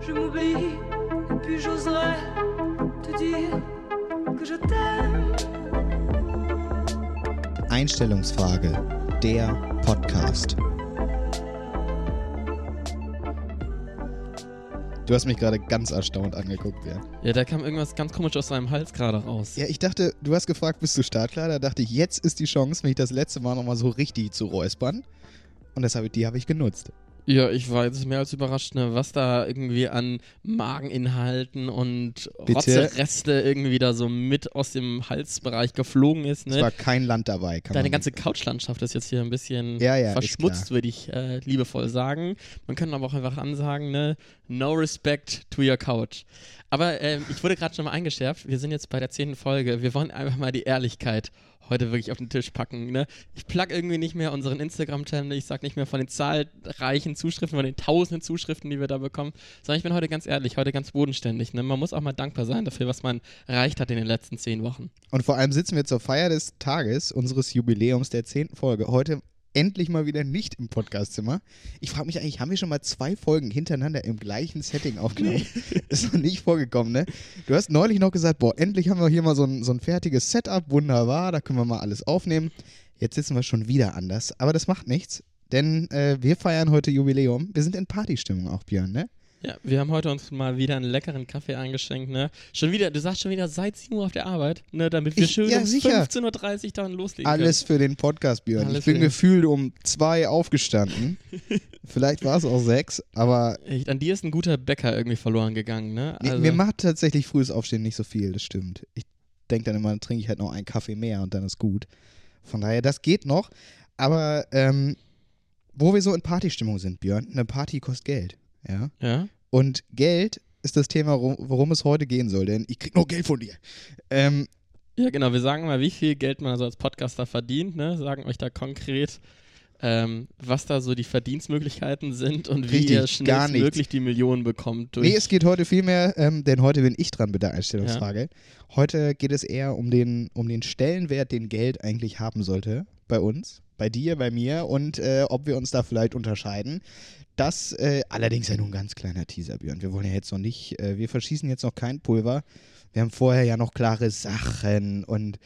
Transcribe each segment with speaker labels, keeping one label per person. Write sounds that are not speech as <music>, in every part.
Speaker 1: Je m'oublie, et puis j'oserais te dire que je t'aime.
Speaker 2: Einstellungsfrage, der Podcast. Du hast mich gerade ganz erstaunt angeguckt, ja.
Speaker 3: Ja, da kam irgendwas ganz komisch aus seinem Hals gerade raus.
Speaker 2: Ja, ich dachte, du hast gefragt, bist du startklar? Da dachte ich, jetzt ist die Chance, mich das letzte Mal nochmal so richtig zu räuspern. Und das hab ich, die habe ich genutzt.
Speaker 3: Ja, ich war jetzt mehr als überrascht, ne, was da irgendwie an Mageninhalten und? Rotzereste irgendwie da so mit aus dem Halsbereich geflogen ist.
Speaker 2: Es
Speaker 3: Ne?
Speaker 2: war kein Land dabei. Kann
Speaker 3: Deine ganze Couchlandschaft ist jetzt hier ein bisschen
Speaker 2: Ja, ja,
Speaker 3: verschmutzt, würde ich äh, liebevoll sagen. Man kann aber auch einfach ansagen, ne, no respect to your couch. Aber ähm, ich wurde gerade schon mal eingeschärft, wir sind jetzt bei der zehnten Folge. Wir wollen einfach mal die Ehrlichkeit heute wirklich auf den Tisch packen. Ne? Ich plug irgendwie nicht mehr unseren Instagram-Channel, ich sag nicht mehr von den zahlreichen Zuschriften, von den tausenden Zuschriften, die wir da bekommen, sondern ich bin heute ganz ehrlich, heute ganz bodenständig. Ne? Man muss auch mal dankbar sein dafür, was man erreicht hat in den letzten zehn Wochen.
Speaker 2: Und vor allem sitzen wir zur Feier des Tages unseres Jubiläums der zehnten Folge. Heute endlich mal wieder nicht im Podcastzimmer. Ich frage mich eigentlich, haben wir schon mal zwei Folgen hintereinander im gleichen Setting aufgenommen? <laughs> Ist noch nicht vorgekommen, ne? Du hast neulich noch gesagt, boah, endlich haben wir hier mal so ein, so ein fertiges Setup, wunderbar, da können wir mal alles aufnehmen. Jetzt sitzen wir schon wieder anders, aber das macht nichts, denn äh, wir feiern heute Jubiläum. Wir sind in Partystimmung auch, Björn, ne?
Speaker 3: Ja, wir haben heute uns mal wieder einen leckeren Kaffee eingeschenkt, ne? Schon wieder, du sagst schon wieder seit 7 Uhr auf der Arbeit, ne? Damit wir
Speaker 2: Ich-
Speaker 3: schön
Speaker 2: ja,
Speaker 3: um
Speaker 2: sicher.
Speaker 3: 15.30 Uhr dann loslegen
Speaker 2: Alles für den Podcast, Björn.
Speaker 3: Alles
Speaker 2: ich bin gefühlt um zwei aufgestanden. <laughs> Vielleicht war es auch sechs, aber
Speaker 3: können. Echt, An dir ist ein guter Bäcker irgendwie verloren gegangen, ne?
Speaker 2: mir-
Speaker 3: Also,
Speaker 2: mir macht tatsächlich frühes Aufstehen nicht so viel, das stimmt. Ich denke dann immer, dann trinke ich halt noch einen Kaffee mehr und dann ist gut. Von daher, das geht noch. Aber ähm, wo wir so in Partystimmung sind, Björn, eine Party kostet Geld. Ja.
Speaker 3: ja?
Speaker 2: Und Geld ist das Thema, worum, es heute gehen soll, denn ich krieg noch Geld von dir. Ähm,
Speaker 3: Ja, genau. Wir sagen mal, wie viel Geld man also als Podcaster verdient, ne? Sagen euch da konkret, ähm, was da so die Verdienstmöglichkeiten sind und wie
Speaker 2: Richtig,
Speaker 3: ihr
Speaker 2: gar
Speaker 3: schnellstmöglich
Speaker 2: nichts.
Speaker 3: die Millionen bekommt. Durch
Speaker 2: Nee, es geht heute viel mehr, ähm, denn heute bin ich dran mit der Einstellungsfrage. Heute geht es eher um den, um den Stellenwert, den Geld eigentlich haben sollte bei uns, bei dir, bei mir und äh, ob wir uns da vielleicht unterscheiden. Das äh, allerdings ja nur ein ganz kleiner Teaser, Björn. Wir wollen ja jetzt noch nicht, äh, wir verschießen jetzt noch kein Pulver. Wir haben vorher ja noch klare Sachen und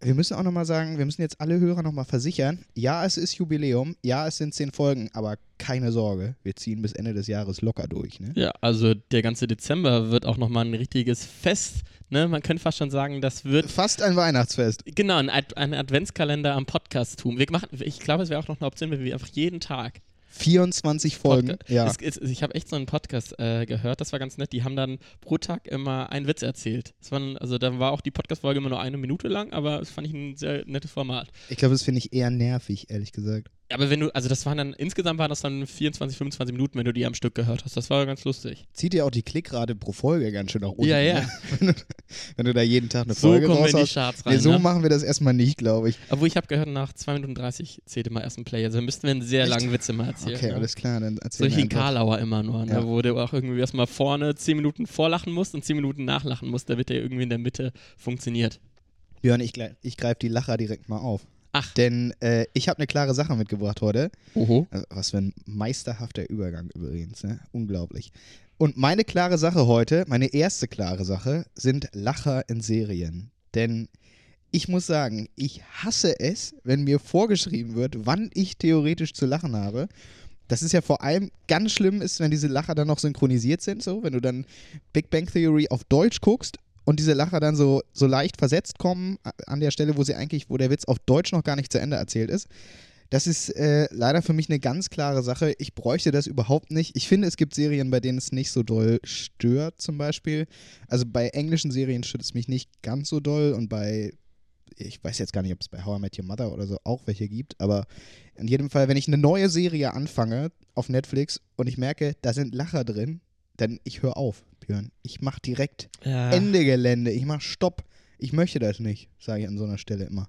Speaker 2: wir müssen auch nochmal sagen, wir müssen jetzt alle Hörer nochmal versichern, ja, es ist Jubiläum, ja, es sind zehn Folgen, aber keine Sorge, wir ziehen bis Ende des Jahres locker durch. Ne?
Speaker 3: ja, also der ganze Dezember wird auch nochmal ein richtiges Fest, ne? Man könnte fast schon sagen, das wird
Speaker 2: Fast ein Weihnachtsfest.
Speaker 3: Genau, ein, Ad ein Adventskalender am Podcast-Tum. Wir machen, ich glaube, es wäre auch noch eine Option, wenn wir einfach jeden Tag
Speaker 2: 24 Folgen.
Speaker 3: Podca-
Speaker 2: Ja.
Speaker 3: Es, es, ich habe echt so einen Podcast äh, gehört, das war ganz nett. Die haben dann pro Tag immer einen Witz erzählt. Das waren, also da war auch die Podcast-Folge immer nur eine Minute lang, aber das fand ich ein sehr nettes Format.
Speaker 2: Ich glaube, das finde ich eher nervig, ehrlich gesagt.
Speaker 3: Aber wenn du, also das waren dann, insgesamt waren das dann 24, 25 Minuten, wenn du die am Stück gehört hast. Das war ganz lustig.
Speaker 2: Zieht ja auch die Klickrate pro Folge ganz schön nach unten.
Speaker 3: Ja, ja.
Speaker 2: Ne? <laughs> Wenn, du, wenn du da jeden Tag eine
Speaker 3: So
Speaker 2: Folge
Speaker 3: kommen wir in die. Charts rein.
Speaker 2: Nee, so
Speaker 3: ne?
Speaker 2: machen wir das erstmal nicht, glaube ich.
Speaker 3: Obwohl ich habe gehört, nach 2 Minuten 30 zählt immer erst ein Play. Also müssten wir einen sehr
Speaker 2: Echt?
Speaker 3: langen Witz immer erzählen.
Speaker 2: Okay,
Speaker 3: ne?
Speaker 2: alles klar, dann
Speaker 3: So
Speaker 2: erzähl
Speaker 3: wie
Speaker 2: einfach.
Speaker 3: Karlauer immer nur, ne?
Speaker 2: Ja.
Speaker 3: wo du auch irgendwie erstmal vorne 10 Minuten vorlachen musst und 10 Minuten nachlachen musst, damit der irgendwie in der Mitte funktioniert.
Speaker 2: Björn, ich, ich greife die Lacher direkt mal auf.
Speaker 3: Ach.
Speaker 2: Denn äh, ich habe eine klare Sache mitgebracht heute.
Speaker 3: Oho.
Speaker 2: Also, was für ein meisterhafter Übergang übrigens, ne? Unglaublich. Und meine klare Sache heute, meine erste klare Sache, sind Lacher in Serien. Denn ich muss sagen, ich hasse es, wenn mir vorgeschrieben wird, wann ich theoretisch zu lachen habe. Das ist ja vor allem ganz schlimm ist, wenn diese Lacher dann noch synchronisiert sind, so, wenn du dann Big Bang Theory auf Deutsch guckst und diese Lacher dann so, so leicht versetzt kommen an der Stelle, wo sie eigentlich, wo der Witz auf Deutsch noch gar nicht zu Ende erzählt ist. Das ist äh, leider für mich eine ganz klare Sache. Ich bräuchte das überhaupt nicht. Ich finde, es gibt Serien, bei denen es nicht so doll stört, zum Beispiel. Also bei englischen Serien stört es mich nicht ganz so doll und bei, ich weiß jetzt gar nicht, ob es bei How I Met Your Mother oder so auch welche gibt, aber in jedem Fall, wenn ich eine neue Serie anfange auf Netflix und ich merke, da sind Lacher drin, dann ich höre auf, Björn. Ich mach direkt
Speaker 3: Ja.
Speaker 2: Ende Gelände. Ich mach Stopp. Ich möchte das nicht, sage ich an so einer Stelle immer.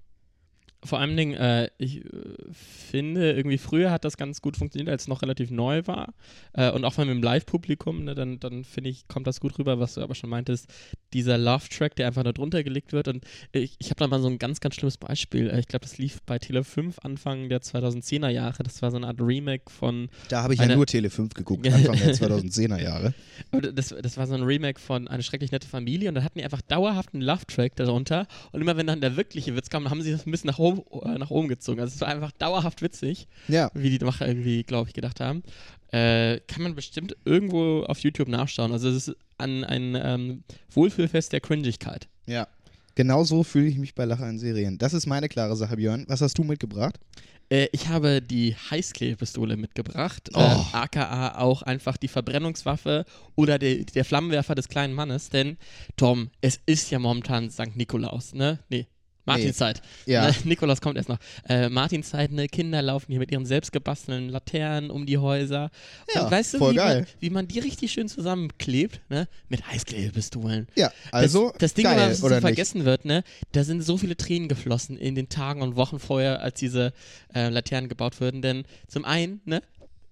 Speaker 3: Vor allen Dingen, äh, ich äh, finde, irgendwie früher hat das ganz gut funktioniert, als es noch relativ neu war. Äh, und auch vor allem im Live-Publikum, ne, dann, dann finde ich, kommt das gut rüber, was du aber schon meintest. Dieser Love-Track, der einfach da drunter gelegt wird. Und ich, ich habe da mal so ein ganz, ganz schlimmes Beispiel. Äh, ich glaube, das lief bei Tele 5 Anfang der 2010er Jahre. Das war so eine Art Remake von.
Speaker 2: Da habe ich ja nur Tele 5 geguckt, <laughs> Anfang der 2010er Jahre.
Speaker 3: Das, das war so ein Remake von Eine schrecklich nette Familie und da hatten die einfach dauerhaft einen Love-Track darunter und immer wenn dann der wirkliche Witz kam, haben sie das ein bisschen nach oben, äh, nach oben gezogen. Also es war einfach dauerhaft witzig,
Speaker 2: Ja,
Speaker 3: wie die Macher irgendwie, glaube ich, gedacht haben. Äh, kann man bestimmt irgendwo auf YouTube nachschauen. Also es ist an ein ähm, Wohlfühlfest der Cringigkeit.
Speaker 2: ja. Genau so fühle ich mich bei Lacher in Serien. Das ist meine klare Sache, Björn. Was hast du mitgebracht?
Speaker 3: Äh, ich habe die Heißklebepistole mitgebracht,
Speaker 2: Oh.
Speaker 3: äh, aka auch einfach die Verbrennungswaffe oder der, der Flammenwerfer des kleinen Mannes, denn Tom, es ist ja momentan St. Nikolaus, ne? Nee. Martinszeit.
Speaker 2: Ja.
Speaker 3: Ne, Nikolaus kommt erst noch. Äh, Martinszeit, ne, Kinder laufen hier mit ihren selbstgebastelten Laternen um die Häuser.
Speaker 2: Ja,
Speaker 3: Und weißt du,
Speaker 2: voll
Speaker 3: wie,
Speaker 2: geil.
Speaker 3: Man, wie man die richtig schön zusammenklebt, ne? Mit Heißklebepistolen.
Speaker 2: Ja, also
Speaker 3: das, das Ding,
Speaker 2: geil,
Speaker 3: was so
Speaker 2: oder nicht?
Speaker 3: vergessen wird, ne, da sind so viele Tränen geflossen in den Tagen und Wochen vorher, als diese äh, Laternen gebaut wurden. Denn zum einen, ne,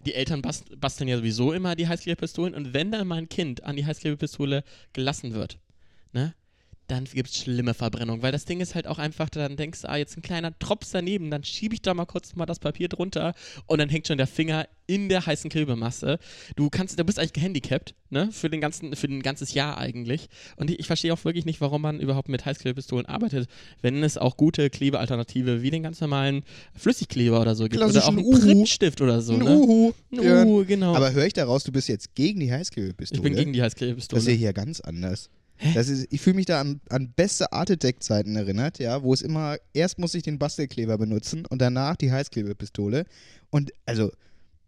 Speaker 3: die Eltern bast basteln ja sowieso immer die Heißklebepistolen und wenn dann mal ein Kind an die Heißklebepistole gelassen wird, ne, dann gibt es schlimme Verbrennung, weil das Ding ist halt auch einfach, dann denkst du, ah, jetzt ein kleiner Drops daneben, dann schiebe ich da mal kurz mal das Papier drunter und dann hängt schon der Finger in der heißen Klebemasse. Du kannst, du bist eigentlich gehandicapt, ne, für den ganzen, für ein ganzes Jahr eigentlich. Und ich, ich verstehe auch wirklich nicht, warum man überhaupt mit Heißklebepistolen arbeitet, wenn es auch gute Klebealternative wie den ganz normalen Flüssigkleber oder so gibt. Oder auch einen
Speaker 2: Uhu.
Speaker 3: Prittstift oder so,
Speaker 2: ein
Speaker 3: ne?
Speaker 2: Uhu.
Speaker 3: Ein. Uhu, genau.
Speaker 2: Aber höre ich daraus, du bist jetzt gegen die Heißklebepistole?
Speaker 3: ich bin gegen die Heißklebepistole.
Speaker 2: Das sehe ich ja ganz anders. Das ist, ich fühle mich da an, an beste Art Attack-Zeiten erinnert, ja, wo es immer, erst muss ich den Bastelkleber benutzen und danach die Heißklebepistole. Und also,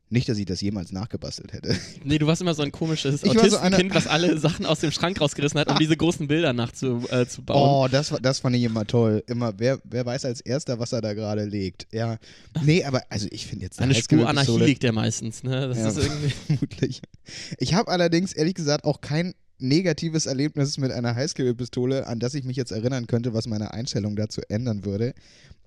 Speaker 2: nicht, dass ich das jemals nachgebastelt hätte. <laughs>
Speaker 3: Nee, du warst immer so ein komisches
Speaker 2: so
Speaker 3: Autistenkind,
Speaker 2: einer-
Speaker 3: was alle Sachen aus dem Schrank rausgerissen hat, um diese großen Bilder nachzubauen. Äh.
Speaker 2: Oh, das, das fand ich immer toll. Immer, wer, wer weiß als erster, was er da gerade legt. Ja. Nee, aber also ich finde jetzt
Speaker 3: Eine Spur Anarchie liegt ja meistens, ne? Das
Speaker 2: Ja.
Speaker 3: ist irgendwie. <laughs>
Speaker 2: Vermutlich. Ich habe allerdings ehrlich gesagt auch kein negatives Erlebnis mit einer Heißklebepistole, an das ich mich jetzt erinnern könnte, was meine Einstellung dazu ändern würde.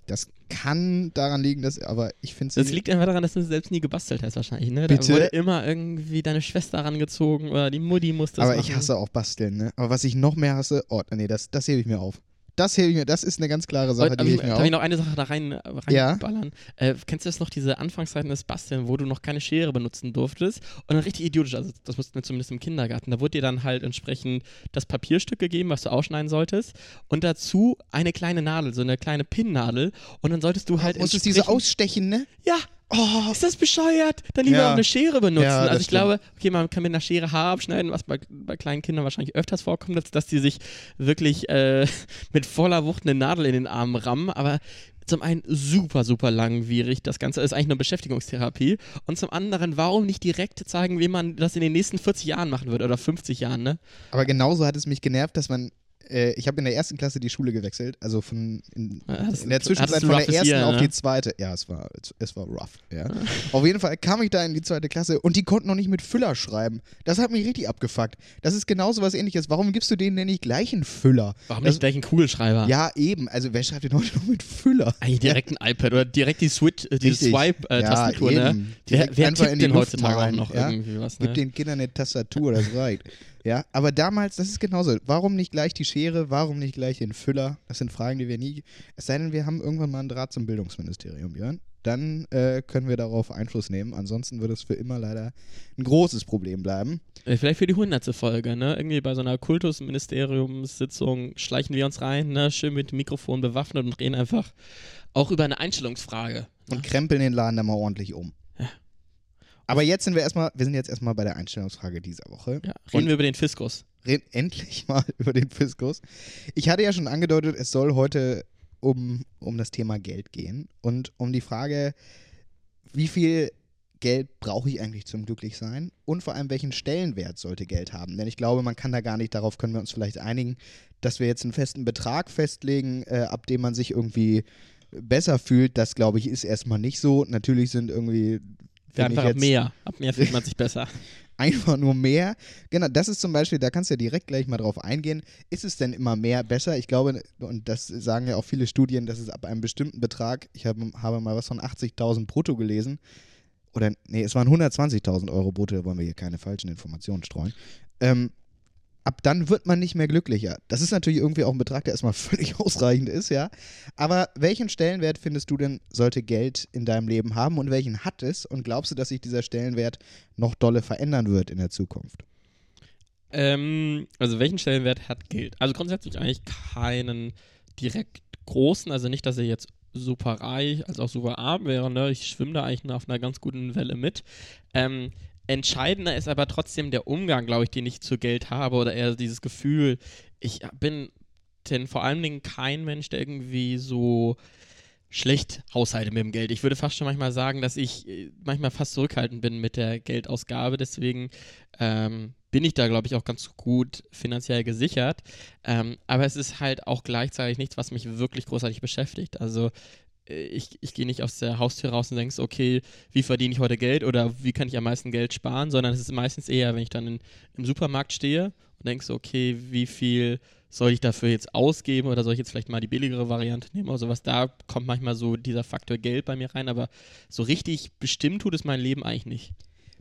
Speaker 2: Das kann daran liegen, dass, aber ich finde
Speaker 3: Das liegt einfach daran, dass du selbst nie gebastelt hast, wahrscheinlich, ne?
Speaker 2: Bitte?
Speaker 3: Da wurde immer irgendwie deine Schwester rangezogen oder die Mutti musste das
Speaker 2: Aber
Speaker 3: machen.
Speaker 2: ich hasse auch Basteln, ne? Aber was ich noch mehr hasse, oh, nee, das, das hebe ich mir auf. Das hebe ich mir, das ist eine ganz klare Sache,
Speaker 3: Und,
Speaker 2: die hebe ich
Speaker 3: ähm,
Speaker 2: mir
Speaker 3: darf ich
Speaker 2: auf.
Speaker 3: noch eine Sache da rein, äh,
Speaker 2: Ja.
Speaker 3: reinballern? Äh, kennst du das noch, diese Anfangszeiten des Basteln, wo du noch keine Schere benutzen durftest? Und dann richtig idiotisch, also das mussten wir zumindest im Kindergarten, da wurde dir dann halt entsprechend das Papierstück gegeben, was du ausschneiden solltest und dazu eine kleine Nadel, so eine kleine Pinnnadel und dann solltest du halt
Speaker 2: Musstest diese ausstechen, ne?
Speaker 3: Ja,
Speaker 2: Oh,
Speaker 3: ist das bescheuert? Dann lieber
Speaker 2: Ja.
Speaker 3: auch eine Schere benutzen.
Speaker 2: Ja,
Speaker 3: also ich glaube, okay, man kann mit einer Schere Haar abschneiden, was bei, bei kleinen Kindern wahrscheinlich öfters vorkommt, als dass die sich wirklich äh, <laughs> mit voller Wucht eine Nadel in den Arm rammen. Aber zum einen super, super langwierig. Das Ganze ist eigentlich eine Beschäftigungstherapie. Und zum anderen, warum nicht direkt zeigen, wie man das in den nächsten 40 Jahren machen wird oder 50 Jahren, ne?
Speaker 2: aber genauso hat es mich genervt, dass man äh, ich habe in der ersten Klasse die Schule gewechselt, also von in,
Speaker 3: Ja,
Speaker 2: in der Zwischenzeit von der ersten
Speaker 3: Year,
Speaker 2: auf
Speaker 3: ne?
Speaker 2: die zweite. Ja, es war es war rough. Ja. auf jeden Fall kam ich da in die zweite Klasse und die konnten noch nicht mit Füller schreiben. Das hat mich richtig abgefuckt. Das ist genauso was Ähnliches. Warum gibst du denen denn nicht gleich einen Füller?
Speaker 3: Warum
Speaker 2: das,
Speaker 3: nicht gleich einen Kugelschreiber?
Speaker 2: Ja, eben. Also wer schreibt denn heute noch mit Füller?
Speaker 3: Eigentlich direkt ein iPad oder direkt die Switch, äh, die. Swipe-Tastatur,
Speaker 2: ja,
Speaker 3: ne? Wer, wer tippt denn heutzutage auch noch
Speaker 2: ja?
Speaker 3: irgendwie was, ne?
Speaker 2: Gib den Kindern eine Tastatur, das reicht. Ja, aber damals, das ist genauso. Warum nicht gleich die Schere? Warum nicht gleich den Füller? Das sind Fragen, die wir nie. Es sei denn, wir haben irgendwann mal einen Draht zum Bildungsministerium, Björn. Dann äh, können wir darauf Einfluss nehmen. Ansonsten wird es für immer leider ein großes Problem bleiben.
Speaker 3: Äh, Vielleicht für die hundertste Folge, ne? Irgendwie bei so einer Kultusministeriumssitzung schleichen wir uns rein, ne? Schön mit dem Mikrofon bewaffnet und reden einfach auch über eine Einstellungsfrage.
Speaker 2: Und krempeln den Laden da mal ordentlich um. Aber jetzt sind wir erstmal, wir sind jetzt erstmal bei der Einstellungsfrage dieser Woche.
Speaker 3: Ja,
Speaker 2: Und-
Speaker 3: reden wir über den Fiskus.
Speaker 2: reden endlich <laughs> mal über den Fiskus. Ich hatte ja schon angedeutet, es soll heute um, um das Thema Geld gehen und um die Frage, wie viel Geld brauche ich eigentlich zum Glücklichsein und vor allem, welchen Stellenwert sollte Geld haben? Denn ich glaube, man kann da gar nicht, darauf können wir uns vielleicht einigen, dass wir jetzt einen festen Betrag festlegen, äh, ab dem man sich irgendwie besser fühlt. Das, glaube ich, ist erstmal nicht so. Natürlich sind irgendwie. Ich
Speaker 3: einfach ab mehr. Ab mehr fühlt man sich besser. <laughs>
Speaker 2: einfach nur mehr. Genau, das ist zum Beispiel, da kannst du ja direkt gleich mal drauf eingehen. Ist es denn immer mehr besser? Ich glaube, und das sagen ja auch viele Studien, dass es ab einem bestimmten Betrag, ich habe, habe mal was von 80.000 brutto gelesen, oder nee, es waren 120.000 Euro brutto, da wollen wir hier keine falschen Informationen streuen. Ähm, ab dann wird man nicht mehr glücklicher. Das ist natürlich irgendwie auch ein Betrag, der erstmal <laughs> völlig ausreichend ist, ja. Aber welchen Stellenwert findest du denn, sollte Geld in deinem Leben haben und welchen hat es? Und glaubst du, dass sich dieser Stellenwert noch dolle verändern wird in der Zukunft?
Speaker 3: Ähm, also welchen Stellenwert hat Geld? Also grundsätzlich eigentlich keinen direkt großen, also nicht, dass er jetzt super reich als auch super arm wäre, ne? Ich schwimme da eigentlich nur auf einer ganz guten Welle mit. Ähm, Entscheidender ist aber trotzdem der Umgang, glaube ich, den ich zu Geld habe oder eher dieses Gefühl, ich bin denn vor allen Dingen kein Mensch, der irgendwie so schlecht haushalte mit dem Geld. Ich würde fast schon manchmal sagen, dass ich äh, manchmal fast zurückhaltend bin mit der Geldausgabe. Deswegen ähm, bin ich da, glaube ich, auch ganz gut finanziell gesichert. Ähm, aber es ist halt auch gleichzeitig nichts, was mich wirklich großartig beschäftigt. Also ich, ich gehe nicht aus der Haustür raus und denke, okay, wie verdiene ich heute Geld oder wie kann ich am meisten Geld sparen, sondern es ist meistens eher, wenn ich dann in, im Supermarkt stehe und denke so, okay, wie viel soll ich dafür jetzt ausgeben oder soll ich jetzt vielleicht mal die billigere Variante nehmen oder sowas. Da kommt manchmal so dieser Faktor Geld bei mir rein, aber so richtig bestimmt tut es mein Leben eigentlich nicht.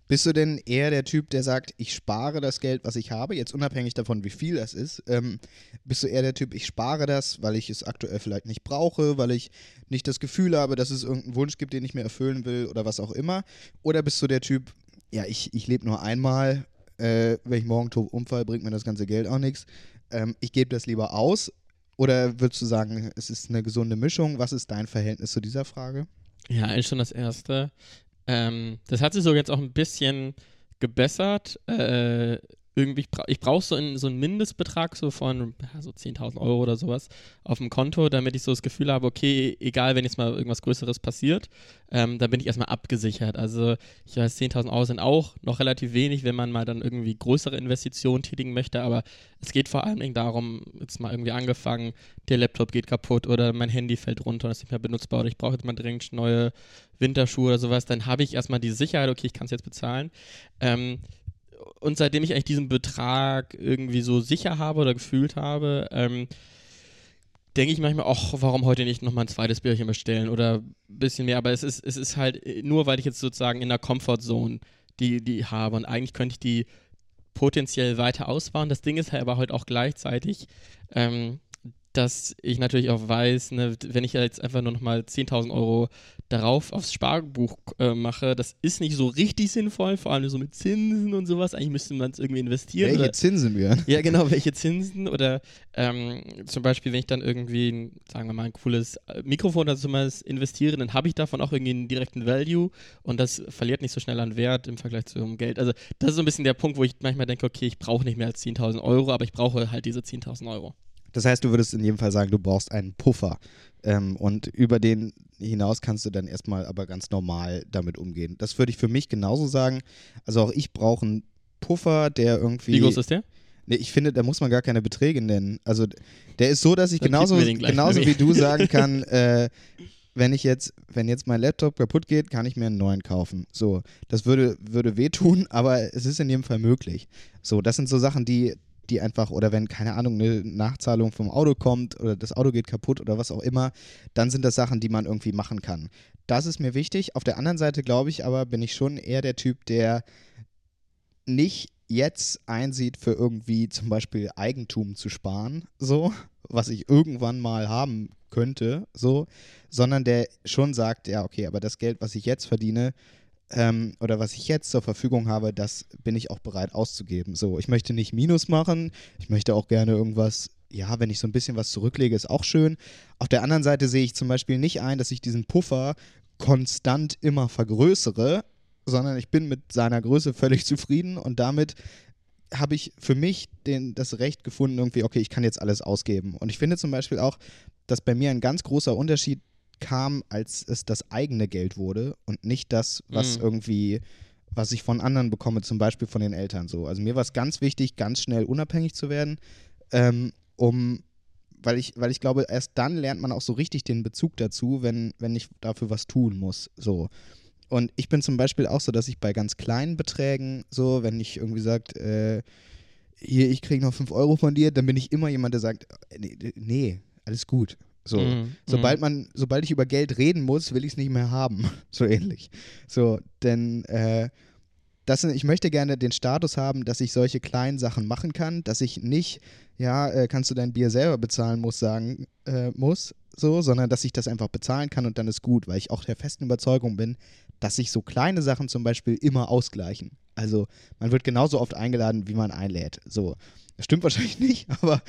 Speaker 2: Bist du denn eher der Typ, der sagt, ich spare das Geld, was ich habe, jetzt unabhängig davon, wie viel das ist? Ähm, bist du eher der Typ, ich spare das, weil ich es aktuell vielleicht nicht brauche, weil ich nicht das Gefühl habe, dass es irgendeinen Wunsch gibt, den ich mir erfüllen will oder was auch immer? Oder bist du der Typ, ja, ich, ich lebe nur einmal, äh, wenn ich morgen tot umfall, bringt mir das ganze Geld auch nichts. Ähm, ich gebe das lieber aus. Oder würdest du sagen, es ist eine gesunde Mischung? Was ist dein Verhältnis zu dieser Frage?
Speaker 3: Ja, eigentlich schon das Erste. Ähm, das hat sich so jetzt auch ein bisschen gebessert. Äh, irgendwie, ich brauche so, so einen Mindestbetrag so von ja, so 10.000 Euro oder sowas auf dem Konto, damit ich so das Gefühl habe, okay, egal, wenn jetzt mal irgendwas Größeres passiert, ähm, dann bin ich erstmal abgesichert. Also ich weiß, 10.000 Euro sind auch noch relativ wenig, wenn man mal dann irgendwie größere Investitionen tätigen möchte, aber es geht vor allen Dingen darum, jetzt mal irgendwie angefangen, der Laptop geht kaputt oder mein Handy fällt runter und ist nicht mehr benutzbar oder ich brauche jetzt mal dringend neue Winterschuhe oder sowas, dann habe ich erstmal die Sicherheit, okay, ich kann es jetzt bezahlen. Ähm, und seitdem ich eigentlich diesen Betrag irgendwie so sicher habe oder gefühlt habe, ähm, denke ich manchmal, ach, warum heute nicht nochmal ein zweites Bierchen bestellen oder ein bisschen mehr. Aber es ist, es ist halt nur, weil ich jetzt sozusagen in der Comfortzone die, die habe. Und eigentlich könnte ich die potenziell weiter ausbauen. Das Ding ist halt aber heute auch gleichzeitig, ähm, dass ich natürlich auch weiß, ne, wenn ich jetzt einfach nur noch mal 10.000 Euro darauf aufs Sparbuch äh, mache, das ist nicht so richtig sinnvoll, vor allem so mit Zinsen und sowas. Eigentlich müsste man es irgendwie investieren.
Speaker 2: Welche
Speaker 3: oder,
Speaker 2: Zinsen wir?
Speaker 3: Ja, genau, <laughs> welche Zinsen oder ähm, zum Beispiel, wenn ich dann irgendwie, sagen wir mal, ein cooles äh, Mikrofon oder sowas investiere, dann habe ich davon auch irgendwie einen direkten Value und das verliert nicht so schnell an Wert im Vergleich zum Geld. Also das ist so ein bisschen der Punkt, wo ich manchmal denke, okay, ich brauche nicht mehr als 10.000 Euro, aber ich brauche halt diese 10.000 Euro.
Speaker 2: Das heißt, du würdest in jedem Fall sagen, du brauchst einen Puffer. Ähm, und über den hinaus kannst du dann erstmal aber ganz normal damit umgehen. Das würde ich für mich genauso sagen. Also auch ich brauche einen Puffer, der irgendwie.
Speaker 3: Wie groß ist der?
Speaker 2: Nee, ich finde, da muss man gar keine Beträge nennen. Also der ist so, dass ich genauso, genauso wie du <laughs> sagen kann, äh, wenn ich jetzt, wenn jetzt mein Laptop kaputt geht, kann ich mir einen neuen kaufen. So, das würde, würde wehtun, <laughs> aber es ist in jedem Fall möglich. So, das sind so Sachen, die, die einfach, oder wenn, keine Ahnung, eine Nachzahlung vom Auto kommt oder das Auto geht kaputt oder was auch immer, dann sind das Sachen, die man irgendwie machen kann. Das ist mir wichtig. Auf der anderen Seite, glaube ich, aber bin ich schon eher der Typ, der nicht jetzt einsieht, für irgendwie zum Beispiel Eigentum zu sparen, so, was ich irgendwann mal haben könnte, so, sondern der schon sagt, ja, okay, aber das Geld, was ich jetzt verdiene, ähm, oder was ich jetzt zur Verfügung habe, das bin ich auch bereit auszugeben. So, ich möchte nicht Minus machen, ich möchte auch gerne irgendwas, ja, wenn ich so ein bisschen was zurücklege, ist auch schön. Auf der anderen Seite sehe ich zum Beispiel nicht ein, dass ich diesen Puffer konstant immer vergrößere, sondern ich bin mit seiner Größe völlig <laughs> zufrieden und damit habe ich für mich den, das Recht gefunden, irgendwie, okay, ich kann jetzt alles ausgeben. Und ich finde zum Beispiel auch, dass bei mir ein ganz großer Unterschied kam, als es das eigene Geld wurde und nicht das, was mhm. irgendwie, was ich von anderen bekomme, zum Beispiel von den Eltern so. Also mir war es ganz wichtig, ganz schnell unabhängig zu werden, ähm, um weil ich, weil ich glaube, erst dann lernt man auch so richtig den Bezug dazu, wenn, wenn ich dafür was tun muss. So. und ich bin zum Beispiel auch so, dass ich bei ganz kleinen Beträgen, so, wenn ich irgendwie sagt, äh, hier, ich kriege noch 5 Euro von dir, dann bin ich immer jemand, der sagt, äh, nee, nee alles gut. So,
Speaker 3: Mhm,
Speaker 2: sobald
Speaker 3: mhm.
Speaker 2: man, sobald ich über Geld reden muss, will ich es nicht mehr haben. <laughs> So ähnlich. So, denn äh, das, ich möchte gerne den Status haben, dass ich solche kleinen Sachen machen kann, dass ich nicht, ja, äh, kannst du dein Bier selber bezahlen muss, sagen äh, muss, so, sondern dass ich das einfach bezahlen kann und dann ist gut, weil ich auch der festen Überzeugung bin, dass sich so kleine Sachen zum Beispiel immer ausgleichen. Also man wird genauso oft eingeladen, wie man einlädt. So. Das stimmt wahrscheinlich <laughs> nicht, aber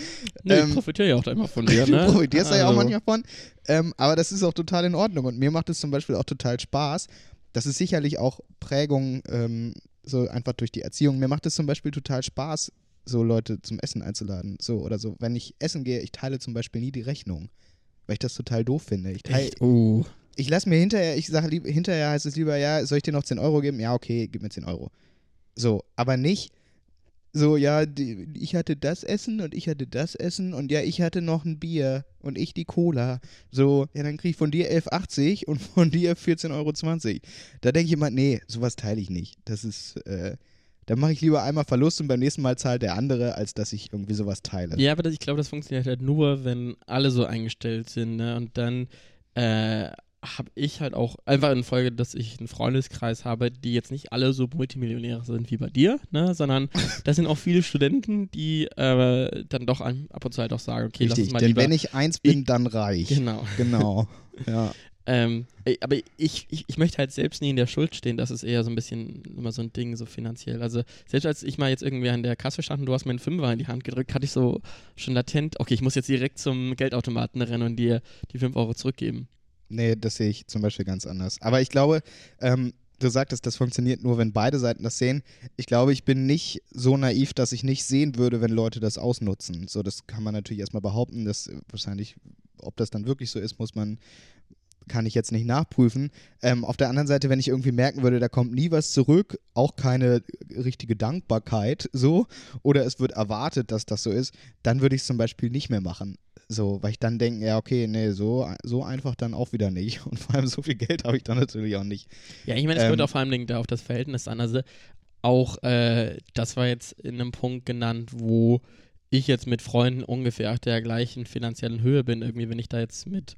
Speaker 3: Nö,
Speaker 2: ähm,
Speaker 3: ich profitiere ja auch immer von dir, <laughs> ne?
Speaker 2: Du profitierst da ja auch
Speaker 3: Also,
Speaker 2: manchmal von. Ähm, aber das ist auch total in Ordnung. Und mir macht es zum Beispiel auch total Spaß. Das ist sicherlich auch Prägung, ähm, so einfach durch die Erziehung. Mir macht es zum Beispiel total Spaß, so Leute zum Essen einzuladen. So oder so. Wenn ich essen gehe, ich teile zum Beispiel nie die Rechnung. Weil ich das total doof finde. Ich, teil,
Speaker 3: Echt? Uh.
Speaker 2: ich lasse mir hinterher, ich sage hinterher heißt es lieber, ja, soll ich dir noch 10 Euro geben? Ja, okay, gib mir 10 Euro. So, aber nicht so, ja, die, ich hatte das Essen und ich hatte das Essen und ja, ich hatte noch ein Bier und ich die Cola. So, ja, dann krieg ich von dir 11,80 und <laughs> von dir 14,20 Euro. Da denke ich immer, nee, sowas teile ich nicht. Das ist, äh, da mache ich lieber einmal Verlust und beim nächsten Mal zahlt der andere, als dass ich irgendwie sowas teile.
Speaker 3: Ja, aber das, ich glaube, das funktioniert halt nur, wenn alle so eingestellt sind, ne? Und dann äh, habe ich halt auch einfach in Folge, dass ich einen Freundeskreis habe, die jetzt nicht alle so Multimillionäre sind wie bei dir, ne? Sondern <laughs> das sind auch viele Studenten, die äh, dann doch ein, ab und zu halt auch sagen, okay, lass uns
Speaker 2: Richtig,
Speaker 3: mal
Speaker 2: denn
Speaker 3: lieber.
Speaker 2: wenn ich eins bin,
Speaker 3: Ich-
Speaker 2: dann reich.
Speaker 3: genau. <laughs>
Speaker 2: Genau. ja. <laughs>
Speaker 3: Ähm, aber ich, ich, ich möchte halt selbst nie in der Schuld stehen. Das ist eher so ein bisschen immer so ein Ding, so finanziell. Also selbst als ich mal jetzt irgendwie an der Kasse stand und du hast mir einen Fünfer in die Hand gedrückt, hatte ich so schon latent, okay, ich muss jetzt direkt zum Geldautomaten rennen und dir die 5 Euro zurückgeben.
Speaker 2: Nee, das sehe ich zum Beispiel ganz anders. Aber ich glaube, ähm, du sagtest, das funktioniert nur, wenn beide Seiten das sehen. Ich glaube, ich bin nicht so naiv, dass ich nicht sehen würde, wenn Leute das ausnutzen. So, das kann man natürlich erstmal behaupten. Das äh, wahrscheinlich, ob das dann wirklich so ist, muss man, kann ich jetzt nicht nachprüfen. Ähm, auf der anderen Seite, wenn ich irgendwie merken würde, da kommt nie was zurück, auch keine richtige Dankbarkeit, so, oder es wird erwartet, dass das so ist, dann würde ich es zum Beispiel nicht mehr machen. So, weil ich dann denke, ja, okay, nee, so, so einfach dann auch wieder nicht. <laughs> Und vor allem so viel Geld habe ich dann natürlich auch nicht.
Speaker 3: Ja, ich meine, es
Speaker 2: Ähm,
Speaker 3: kommt auch vor allem da auf das Verhältnis an. Also auch, äh, das war jetzt in einem Punkt genannt, wo ich jetzt mit Freunden ungefähr auf der gleichen finanziellen Höhe bin. Irgendwie, wenn ich da jetzt mit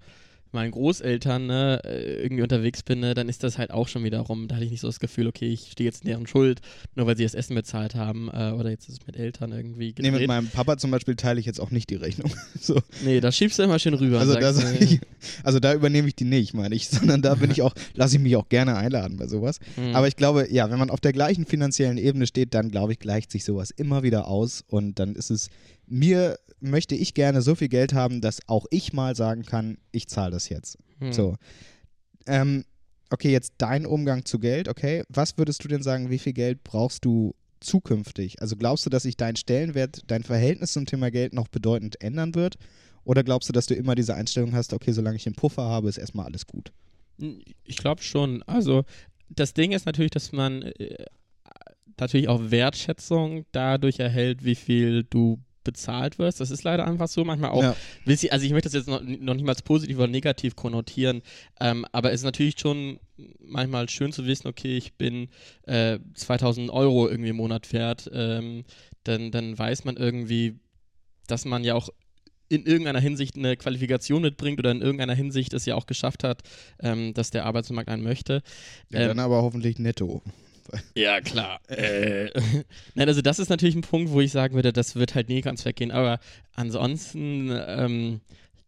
Speaker 3: meinen Großeltern ne, äh, irgendwie unterwegs bin, ne, dann ist das halt auch schon wiederum, da hatte ich nicht so das Gefühl, okay, ich stehe jetzt in deren Schuld, nur weil sie das Essen bezahlt haben äh, oder jetzt ist es mit Eltern irgendwie
Speaker 2: Nee, mit
Speaker 3: gedreht.
Speaker 2: meinem Papa zum Beispiel teile ich jetzt auch nicht die Rechnung. <laughs> so,
Speaker 3: Nee, da schiebst du immer schön rüber.
Speaker 2: also, da sag
Speaker 3: äh,
Speaker 2: ich, also da übernehme ich die nicht, meine ich, <laughs> sondern da bin ich auch, lasse ich mich auch gerne einladen bei sowas.
Speaker 3: hm.
Speaker 2: Aber ich glaube, ja, wenn man auf der gleichen finanziellen Ebene steht, dann glaube ich, gleicht sich sowas immer wieder aus und dann ist es, mir möchte ich gerne so viel Geld haben, dass auch ich mal sagen kann, ich zahle das jetzt.
Speaker 3: hm.
Speaker 2: So. Ähm, okay, jetzt dein Umgang zu Geld, okay. Was würdest du denn sagen, wie viel Geld brauchst du zukünftig? Also glaubst du, dass sich dein Stellenwert, dein Verhältnis zum Thema Geld noch bedeutend ändern wird? Oder glaubst du, dass du immer diese Einstellung hast, okay, solange ich einen Puffer habe, ist erstmal alles gut?
Speaker 3: Ich glaube schon. Also das Ding ist natürlich, dass man äh, natürlich auch Wertschätzung dadurch erhält, wie viel du bezahlt wirst. Das ist leider einfach so. Manchmal auch,
Speaker 2: Ja.
Speaker 3: Also ich möchte das jetzt noch, noch nicht mal positiv oder negativ konnotieren, ähm, aber es ist natürlich schon manchmal schön zu wissen, okay, ich bin äh, 2000 Euro irgendwie im Monat wert, ähm, dann, dann weiß man irgendwie, dass man ja auch in irgendeiner Hinsicht eine Qualifikation mitbringt oder in irgendeiner Hinsicht es ja auch geschafft hat, ähm, dass der Arbeitsmarkt einen möchte.
Speaker 2: Ja,
Speaker 3: Ähm,
Speaker 2: dann aber hoffentlich netto. <laughs>
Speaker 3: Ja, klar. äh. <laughs> Nein, also das ist natürlich ein Punkt, wo ich sagen würde, das wird halt nie ganz weggehen. Aber ansonsten, ähm,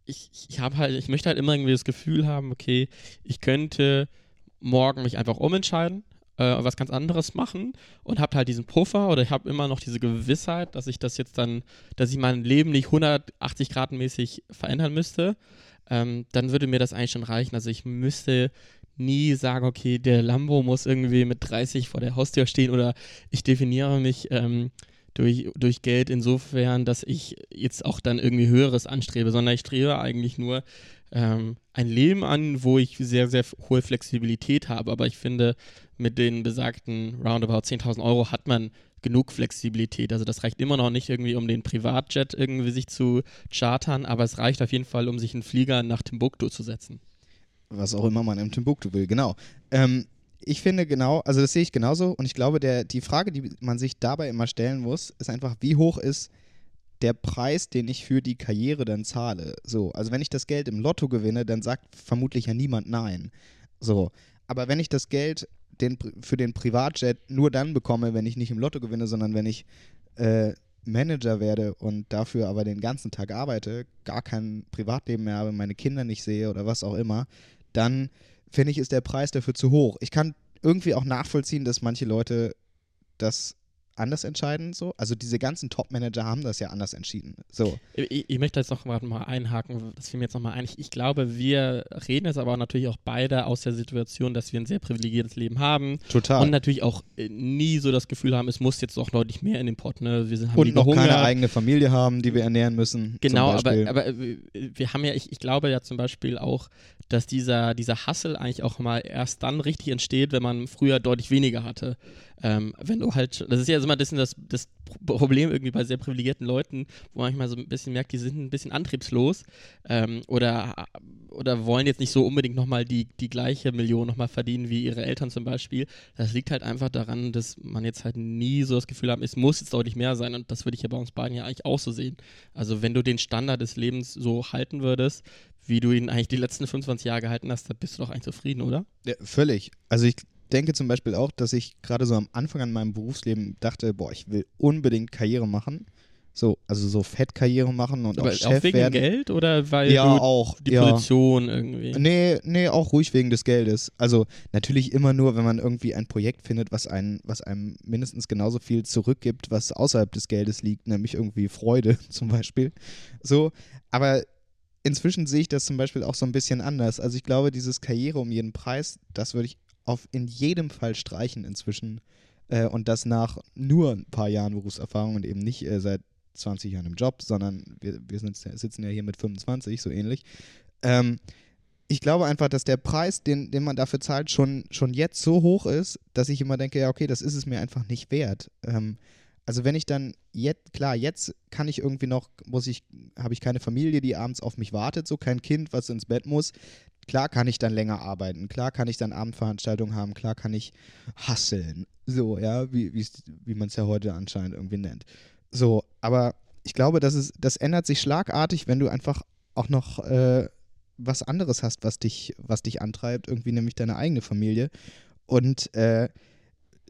Speaker 3: ich, ich habe halt, ich möchte halt immer irgendwie das Gefühl haben, okay, ich könnte morgen mich einfach umentscheiden, äh, was ganz anderes machen und habe halt diesen Puffer oder ich habe immer noch diese Gewissheit, dass ich das jetzt dann, dass ich mein Leben nicht 180 Grad mäßig verändern müsste. Ähm, dann würde mir das eigentlich schon reichen. Also ich müsste nie sagen, okay, der Lambo muss irgendwie mit 30 vor der Haustür stehen oder ich definiere mich ähm, durch, durch Geld insofern, dass ich jetzt auch dann irgendwie Höheres anstrebe, sondern ich strebe eigentlich nur ähm, ein Leben an, wo ich sehr, sehr hohe Flexibilität habe. Aber ich finde, mit den besagten roundabout 10.000 Euro hat man genug Flexibilität. Also das reicht immer noch nicht irgendwie, um den Privatjet irgendwie sich zu chartern, aber es reicht auf jeden Fall, um sich einen Flieger nach Timbuktu zu setzen.
Speaker 2: Was auch immer man im Timbuktu will, genau. Ähm, ich finde genau, also das sehe ich genauso und ich glaube, der, die Frage, die man sich dabei immer stellen muss, ist einfach, wie hoch ist der Preis, den ich für die Karriere dann zahle. So, also wenn ich das Geld im Lotto gewinne, dann sagt vermutlich ja niemand nein. So, aber wenn ich das Geld den, für den Privatjet nur dann bekomme, wenn ich nicht im Lotto gewinne, sondern wenn ich äh, Manager werde und dafür aber den ganzen Tag arbeite, gar kein Privatleben mehr habe, meine Kinder nicht sehe oder was auch immer, dann finde ich, ist der Preis dafür zu hoch. Ich kann irgendwie auch nachvollziehen, dass manche Leute das anders entscheiden, so. Also diese ganzen Top-Manager haben das ja anders entschieden. So.
Speaker 3: Ich, ich möchte jetzt noch mal einhaken, das fiel mir jetzt nochmal ein. Ich, ich glaube, wir reden jetzt aber natürlich auch beide aus der Situation, dass wir ein sehr privilegiertes Leben haben.
Speaker 2: Total.
Speaker 3: Und natürlich auch äh, nie so das Gefühl haben, es muss jetzt doch deutlich mehr in den Pott. Ne? Wir sind, haben
Speaker 2: Und noch
Speaker 3: Hunger.
Speaker 2: keine eigene Familie haben, die wir ernähren müssen.
Speaker 3: Genau, aber, aber äh, wir haben ja, ich, ich glaube ja zum Beispiel auch, dass dieser, dieser Hustle eigentlich auch mal erst dann richtig entsteht, wenn man früher deutlich weniger hatte. Ähm, wenn du halt, das ist ja immer das, das, das Problem irgendwie bei sehr privilegierten Leuten, wo man manchmal so ein bisschen merkt, die sind ein bisschen antriebslos ähm, oder, oder wollen jetzt nicht so unbedingt nochmal die, die gleiche Million nochmal verdienen wie ihre Eltern zum Beispiel. Das liegt halt einfach daran, dass man jetzt halt nie so das Gefühl hat, es muss jetzt deutlich mehr sein und das würde ich ja bei uns beiden ja eigentlich auch so sehen. Also wenn du den Standard des Lebens so halten würdest, wie du ihn eigentlich die letzten 25 Jahre gehalten hast, dann bist du doch eigentlich zufrieden, oder?
Speaker 2: Ja, völlig. Also ich denke zum Beispiel auch, dass ich gerade so am Anfang an meinem Berufsleben dachte, boah, ich will unbedingt Karriere machen. So, also so Fettkarriere machen und
Speaker 3: Aber
Speaker 2: auch Chef
Speaker 3: auch wegen
Speaker 2: werden.
Speaker 3: Geld oder weil
Speaker 2: ja,
Speaker 3: du
Speaker 2: auch.
Speaker 3: die
Speaker 2: ja.
Speaker 3: Position irgendwie?
Speaker 2: Nee, nee, auch ruhig wegen des Geldes. Also natürlich immer nur, wenn man irgendwie ein Projekt findet, was, einen, was einem mindestens genauso viel zurückgibt, was außerhalb des Geldes liegt, nämlich irgendwie Freude <laughs> zum Beispiel. So, aber inzwischen sehe ich das zum Beispiel auch so ein bisschen anders. Also ich glaube, dieses Karriere um jeden Preis, das würde ich auf in jedem Fall streichen inzwischen. Äh, und das nach nur ein paar Jahren Berufserfahrung und eben nicht äh, seit 20 Jahren im Job, sondern wir, wir sind, sitzen ja hier mit 25, so ähnlich. Ähm, ich glaube einfach, dass der Preis, den, den man dafür zahlt, schon, schon jetzt so hoch ist, dass ich immer denke, ja, okay, das ist es mir einfach nicht wert. Ähm, also wenn ich dann jetzt, klar, jetzt kann ich irgendwie noch, muss ich, habe ich keine Familie, die abends auf mich wartet, so kein Kind, was ins Bett muss. Klar kann ich dann länger arbeiten, klar kann ich dann Abendveranstaltungen haben, klar kann ich hasseln. So, ja, wie, wie man es ja heute anscheinend irgendwie nennt. So, aber ich glaube, das, ist, das ändert sich schlagartig, wenn du einfach auch noch äh, was anderes hast, was dich, was dich antreibt, irgendwie nämlich deine eigene Familie. Und äh,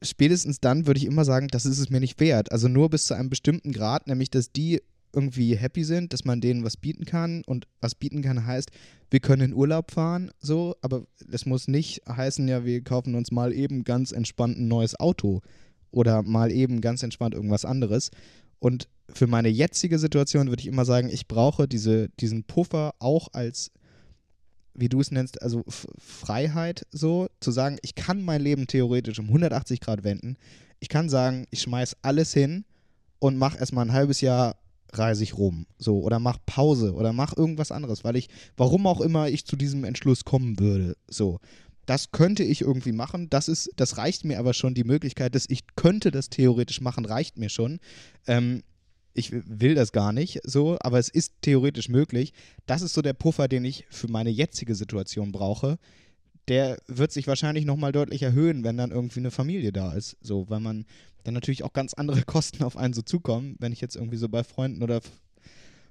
Speaker 2: spätestens dann würde ich immer sagen, das ist es mir nicht wert. Also nur bis zu einem bestimmten Grad, nämlich dass die irgendwie happy sind, dass man denen was bieten kann. Und was bieten kann heißt, wir können in Urlaub fahren, so, aber das muss nicht heißen, ja, wir kaufen uns mal eben ganz entspannt ein neues Auto oder mal eben ganz entspannt irgendwas anderes. Und für meine jetzige Situation würde ich immer sagen, ich brauche diese, diesen Puffer auch als, wie du es nennst, also F Freiheit so, zu sagen, ich kann mein Leben theoretisch um 180 Grad wenden. Ich kann sagen, ich schmeiß alles hin und mach erstmal ein halbes Jahr reise ich rum, so oder mach Pause oder mach irgendwas anderes, weil ich, warum auch immer ich zu diesem Entschluss kommen würde, so. Das könnte ich irgendwie machen. Das ist, das reicht mir aber schon. Die Möglichkeit, dass ich könnte das theoretisch machen, reicht mir schon. Ähm, ich will das gar nicht so, aber es ist theoretisch möglich. Das ist so der Puffer, den ich für meine jetzige Situation brauche. Der wird sich wahrscheinlich nochmal deutlich erhöhen, wenn dann irgendwie eine Familie da ist. So, weil man dann natürlich auch ganz andere <laughs> Kosten auf einen so zukommen, wenn ich jetzt irgendwie so bei Freunden oder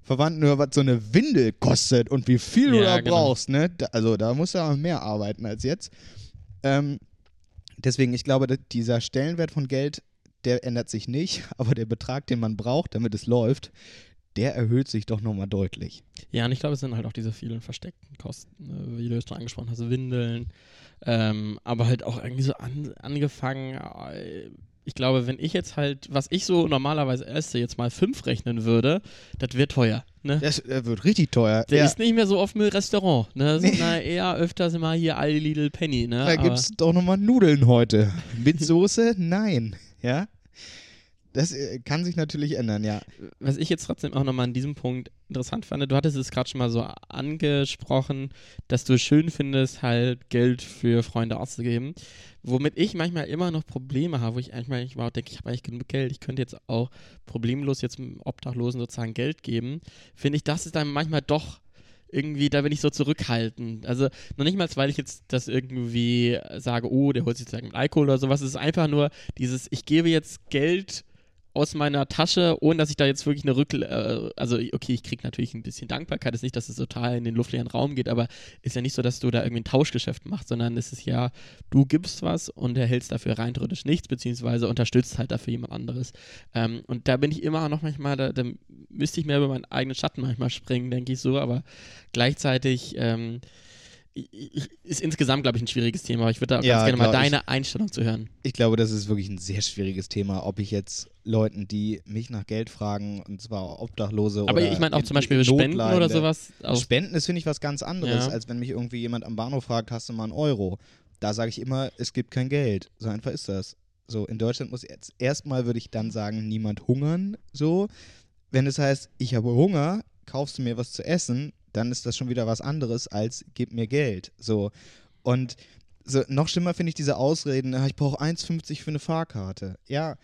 Speaker 2: Verwandten höre, was so eine Windel kostet und wie viel du
Speaker 3: Ja,
Speaker 2: da
Speaker 3: genau.
Speaker 2: brauchst, ne? Da, also da musst du ja mehr arbeiten als jetzt. Ähm, deswegen, ich glaube, dieser Stellenwert von Geld, der ändert sich nicht, <laughs> aber der Betrag, den man braucht, damit es läuft, der erhöht sich doch nochmal deutlich.
Speaker 3: Ja, und ich glaube, es sind halt auch diese vielen versteckten Kosten, ne, wie du es schon angesprochen hast, Windeln, ähm, aber halt auch irgendwie so an, angefangen. äh, Ich glaube, wenn ich jetzt halt, was ich so normalerweise esse, jetzt mal fünf rechnen würde, das wird teuer. Ne?
Speaker 2: Das äh, wird richtig teuer.
Speaker 3: Der
Speaker 2: ja,
Speaker 3: ist nicht mehr so oft mit Restaurant, ne? <laughs>
Speaker 2: Nee.
Speaker 3: Eher öfters immer hier Aldi Lidl Penny, ne?
Speaker 2: da gibt es doch nochmal Nudeln heute. Mit Soße? Nein. Ja? Das äh, kann sich natürlich ändern, ja.
Speaker 3: was ich jetzt trotzdem auch nochmal an diesem Punkt interessant fand, du hattest es gerade schon mal so angesprochen, dass du es schön findest, halt Geld für Freunde auszugeben. Womit ich manchmal immer noch Probleme habe, wo ich manchmal ich denke, ich habe eigentlich genug Geld, ich könnte jetzt auch problemlos jetzt Obdachlosen sozusagen Geld geben, finde ich, das ist dann manchmal doch irgendwie, da bin ich so zurückhaltend. Also noch nicht mal, weil ich jetzt das irgendwie sage, oh, der holt sich jetzt mit Alkohol oder sowas. Es ist einfach nur dieses, ich gebe jetzt Geld aus meiner Tasche, ohne dass ich da jetzt wirklich eine Rück... Äh, also, okay, ich kriege natürlich ein bisschen Dankbarkeit. Es ist nicht, dass es total in den luftleeren Raum geht, aber ist ja nicht so, dass du da irgendwie ein Tauschgeschäft machst, sondern es ist ja, du gibst was und erhältst dafür rein theoretisch nichts, beziehungsweise unterstützt halt dafür jemand anderes. Ähm, und da bin ich immer noch manchmal, da, da müsste ich mehr über meinen eigenen Schatten manchmal springen, denke ich so, aber gleichzeitig... Ähm, ist insgesamt, glaube ich, ein schwieriges Thema. Aber ich würde da ja, ganz gerne mal deine ich, Einstellung zu hören.
Speaker 2: Ich glaube, das ist wirklich ein sehr schwieriges Thema, ob ich jetzt Leuten, die mich nach Geld fragen, und zwar Obdachlose
Speaker 3: Aber
Speaker 2: oder
Speaker 3: ich meine auch zum Beispiel Spenden oder sowas.
Speaker 2: Spenden ist, finde ich, was ganz anderes, ja. als wenn mich irgendwie jemand am Bahnhof fragt, hast du mal einen Euro? Da sage ich immer, es gibt kein Geld. So einfach ist das. So, in Deutschland muss jetzt erstmal würde ich dann sagen, niemand hungern. So, wenn es heißt, ich habe Hunger, kaufst du mir was zu essen, dann ist das schon wieder was anderes als gib mir Geld. So. Und so, noch schlimmer finde ich diese Ausreden, ich brauche 1,50 für eine Fahrkarte. Ja,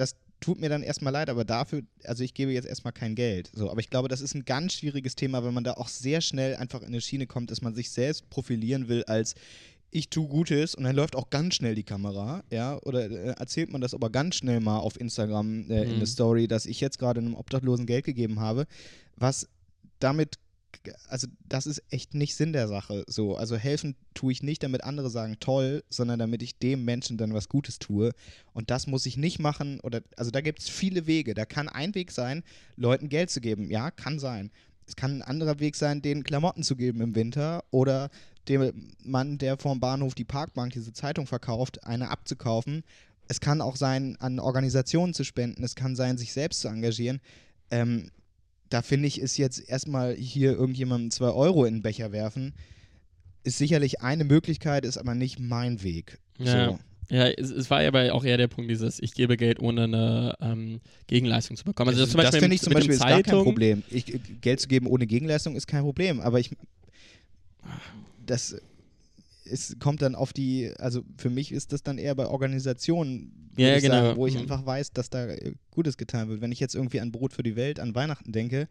Speaker 2: das tut mir dann erstmal leid, aber dafür, also ich gebe jetzt erstmal kein Geld. So, aber ich glaube, das ist ein ganz schwieriges Thema, wenn man da auch sehr schnell einfach in eine Schiene kommt, dass man sich selbst profilieren will als ich tue Gutes und dann läuft auch ganz schnell die Kamera, ja, oder äh, erzählt man das aber ganz schnell mal auf Instagram äh, mhm. in der Story, dass ich jetzt gerade einem Obdachlosen Geld gegeben habe, was damit also das ist echt nicht Sinn der Sache. So, also helfen tue ich nicht, damit andere sagen toll, sondern damit ich dem Menschen dann was Gutes tue. Und das muss ich nicht machen. Oder also da gibt es viele Wege. Da kann ein Weg sein, Leuten Geld zu geben. Ja, kann sein. Es kann ein anderer Weg sein, denen Klamotten zu geben im Winter oder dem Mann, der vorm Bahnhof die Parkbank diese Zeitung verkauft, eine abzukaufen. Es kann auch sein, an Organisationen zu spenden. Es kann sein, sich selbst zu engagieren. Ähm, da finde ich, ist jetzt erstmal hier irgendjemandem zwei Euro in den Becher werfen, ist sicherlich eine Möglichkeit, ist aber nicht mein Weg.
Speaker 3: Ja.
Speaker 2: So.
Speaker 3: Ja, es, es, war aber auch eher der Punkt, dieses, ich gebe Geld ohne eine ähm, Gegenleistung zu bekommen.
Speaker 2: Also das, das finde ich zum Beispiel ist gar kein Problem. Ich, Geld zu geben ohne Gegenleistung ist kein Problem, aber ich das es kommt dann auf die, also für mich ist das dann eher bei Organisationen,
Speaker 3: ja, genau.
Speaker 2: sagen, wo ich mhm. einfach weiß, dass da äh, Gutes getan wird. Wenn ich jetzt irgendwie an Brot für die Welt, an Weihnachten denke,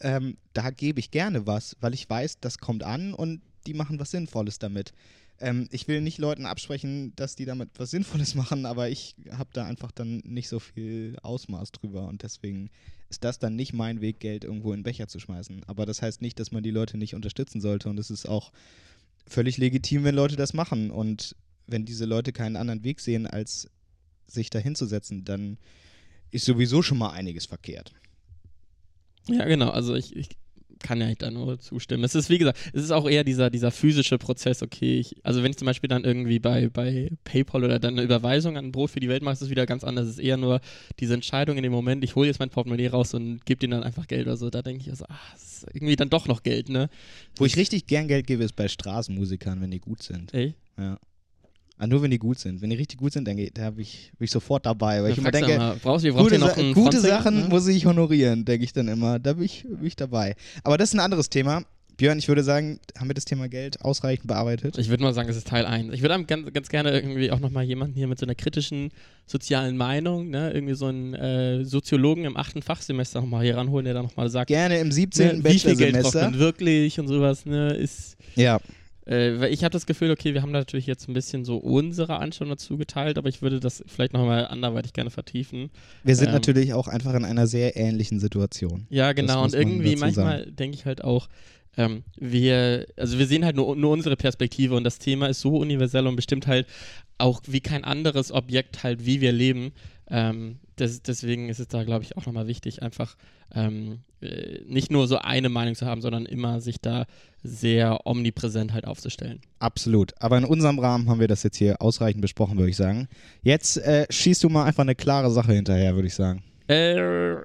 Speaker 2: ähm, da gebe ich gerne was, weil ich weiß, das kommt an und die machen was Sinnvolles damit. Ähm, ich will nicht Leuten absprechen, dass die damit was Sinnvolles <laughs> machen, aber ich habe da einfach dann nicht so viel Ausmaß drüber und deswegen ist das dann nicht mein Weg, Geld irgendwo in den Becher zu schmeißen. Aber das heißt nicht, dass man die Leute nicht unterstützen sollte und es ist auch völlig legitim, wenn Leute das machen. Und wenn diese Leute keinen anderen Weg sehen, als sich da hinzusetzen, dann ist sowieso schon mal einiges verkehrt.
Speaker 3: Ja, genau. Also ich, ich kann ja da nur zustimmen. Es ist, wie gesagt, es ist auch eher dieser, dieser physische Prozess, okay, ich, also wenn ich zum Beispiel dann irgendwie bei, bei PayPal oder dann eine Überweisung an Brot für die Welt mache, ist es wieder ganz anders. Es ist eher nur diese Entscheidung in dem Moment, ich hole jetzt mein Portemonnaie raus und gebe denen dann einfach Geld oder so. Da denke ich also, ach, das ist irgendwie dann doch noch Geld, ne?
Speaker 2: Wo ich richtig gern Geld gebe, ist bei Straßenmusikern, wenn die gut sind.
Speaker 3: Ey?
Speaker 2: Ja. Ah, nur wenn die gut sind. Wenn die richtig gut sind, dann da bin ich, bin ich sofort dabei. Weil ich immer denke,
Speaker 3: mal, brauchst du, gute, noch einen
Speaker 2: gute Sachen ne? muss ich honorieren, denke ich dann immer. Da bin ich, bin ich dabei. Aber das ist ein anderes Thema. Björn, ich würde sagen, haben wir das Thema Geld ausreichend bearbeitet?
Speaker 3: Ich würde mal sagen, es ist Teil 1. Ich würde ganz, ganz gerne irgendwie auch nochmal jemanden hier mit so einer kritischen sozialen Meinung, ne, irgendwie so einen äh, Soziologen im achten Fachsemester nochmal hier ranholen, der dann nochmal sagt.
Speaker 2: Gerne im 17.
Speaker 3: Ne, Wie viel Geld braucht man wirklich und sowas, ne, ist.
Speaker 2: Ja.
Speaker 3: Äh, ich habe das Gefühl, okay, wir haben natürlich jetzt ein bisschen so unsere Anschauung dazu geteilt, aber ich würde das vielleicht nochmal anderweitig gerne vertiefen.
Speaker 2: Wir sind ähm, natürlich auch einfach in einer sehr ähnlichen Situation.
Speaker 3: Ja, genau. Und irgendwie manchmal denke ich halt auch, ähm, wir, also wir sehen halt nur, nur unsere Perspektive und das Thema ist so universell und bestimmt halt auch wie kein anderes Objekt halt, wie wir leben. Ähm, das, deswegen ist es da, glaube ich, auch nochmal wichtig, einfach ähm, äh, nicht nur so eine Meinung zu haben, sondern immer sich da sehr omnipräsent halt aufzustellen.
Speaker 2: Absolut. Aber in unserem Rahmen haben wir das jetzt hier ausreichend besprochen, würde ich sagen. Jetzt äh, schießt du mal einfach eine klare Sache hinterher, würde ich sagen.
Speaker 3: Äh,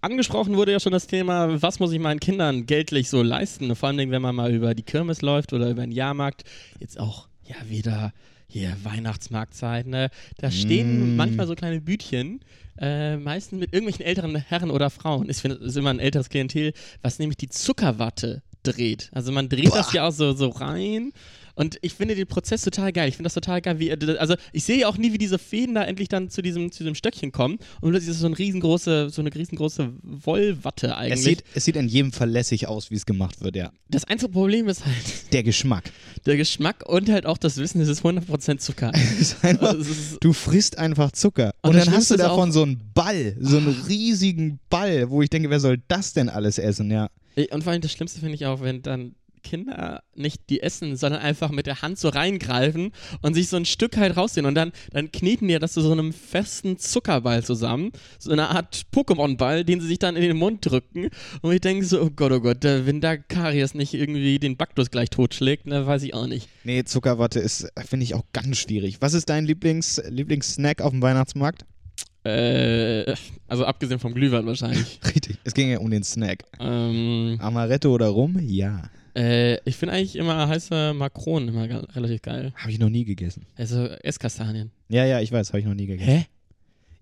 Speaker 3: angesprochen wurde ja schon das Thema, was muss ich meinen Kindern geldlich so leisten? Vor allem, wenn man mal über die Kirmes läuft oder über den Jahrmarkt. Jetzt auch ja wieder hier Weihnachtsmarktzeit, ne? Da stehen mm. manchmal so kleine Bütchen, äh, meistens mit irgendwelchen älteren Herren oder Frauen. Ich finde, es ist immer ein älteres Klientel, was nämlich die Zuckerwatte dreht. Also man dreht Boah. das ja auch so, so rein Und ich finde den Prozess total geil. Ich finde das total geil. Wie, er- also ich sehe ja auch nie, wie diese Fäden da endlich dann zu diesem, zu diesem Stöckchen kommen. Und plötzlich ist so, ein riesengroße, so eine riesengroße Wollwatte eigentlich.
Speaker 2: Es sieht, es sieht in jedem Fall lässig aus, wie es gemacht wird, ja.
Speaker 3: das einzige Problem ist halt <laughs>
Speaker 2: Der Geschmack.
Speaker 3: der Geschmack und halt auch das Wissen, es ist 100% Zucker. <laughs>
Speaker 2: Ist einfach,
Speaker 3: Also ist,
Speaker 2: du frisst einfach Zucker.
Speaker 3: Und
Speaker 2: Und,
Speaker 3: das
Speaker 2: dann hast du davon
Speaker 3: auch-
Speaker 2: so einen Ball, so einen riesigen Ball, wo ich denke, wer soll das denn alles essen, ja.
Speaker 3: und vor allem das Schlimmste finde ich auch, wenn dann Kinder nicht die essen, sondern einfach mit der Hand so reingreifen und sich so ein Stück halt rausziehen und dann, dann kneten die das zu so einem festen Zuckerball zusammen, so eine Art Pokémon-Ball, den sie sich dann in den Mund drücken und ich denke so, oh Gott, oh Gott, wenn da Karies nicht irgendwie den Baktus gleich totschlägt, ne, weiß ich auch nicht.
Speaker 2: Nee, Zuckerwatte ist, finde ich, auch ganz schwierig. Was ist dein Lieblings, Lieblingssnack auf dem Weihnachtsmarkt?
Speaker 3: Äh, also abgesehen vom Glühwein wahrscheinlich. <laughs>
Speaker 2: Richtig, es ging ja um den Snack.
Speaker 3: ähm,
Speaker 2: Amaretto oder Rum? Ja.
Speaker 3: Äh, ich finde eigentlich immer heiße Makronen immer relativ geil.
Speaker 2: Habe ich noch nie gegessen.
Speaker 3: Also Esskastanien.
Speaker 2: Ja, ja, ich weiß, habe ich noch nie gegessen.
Speaker 3: Hä?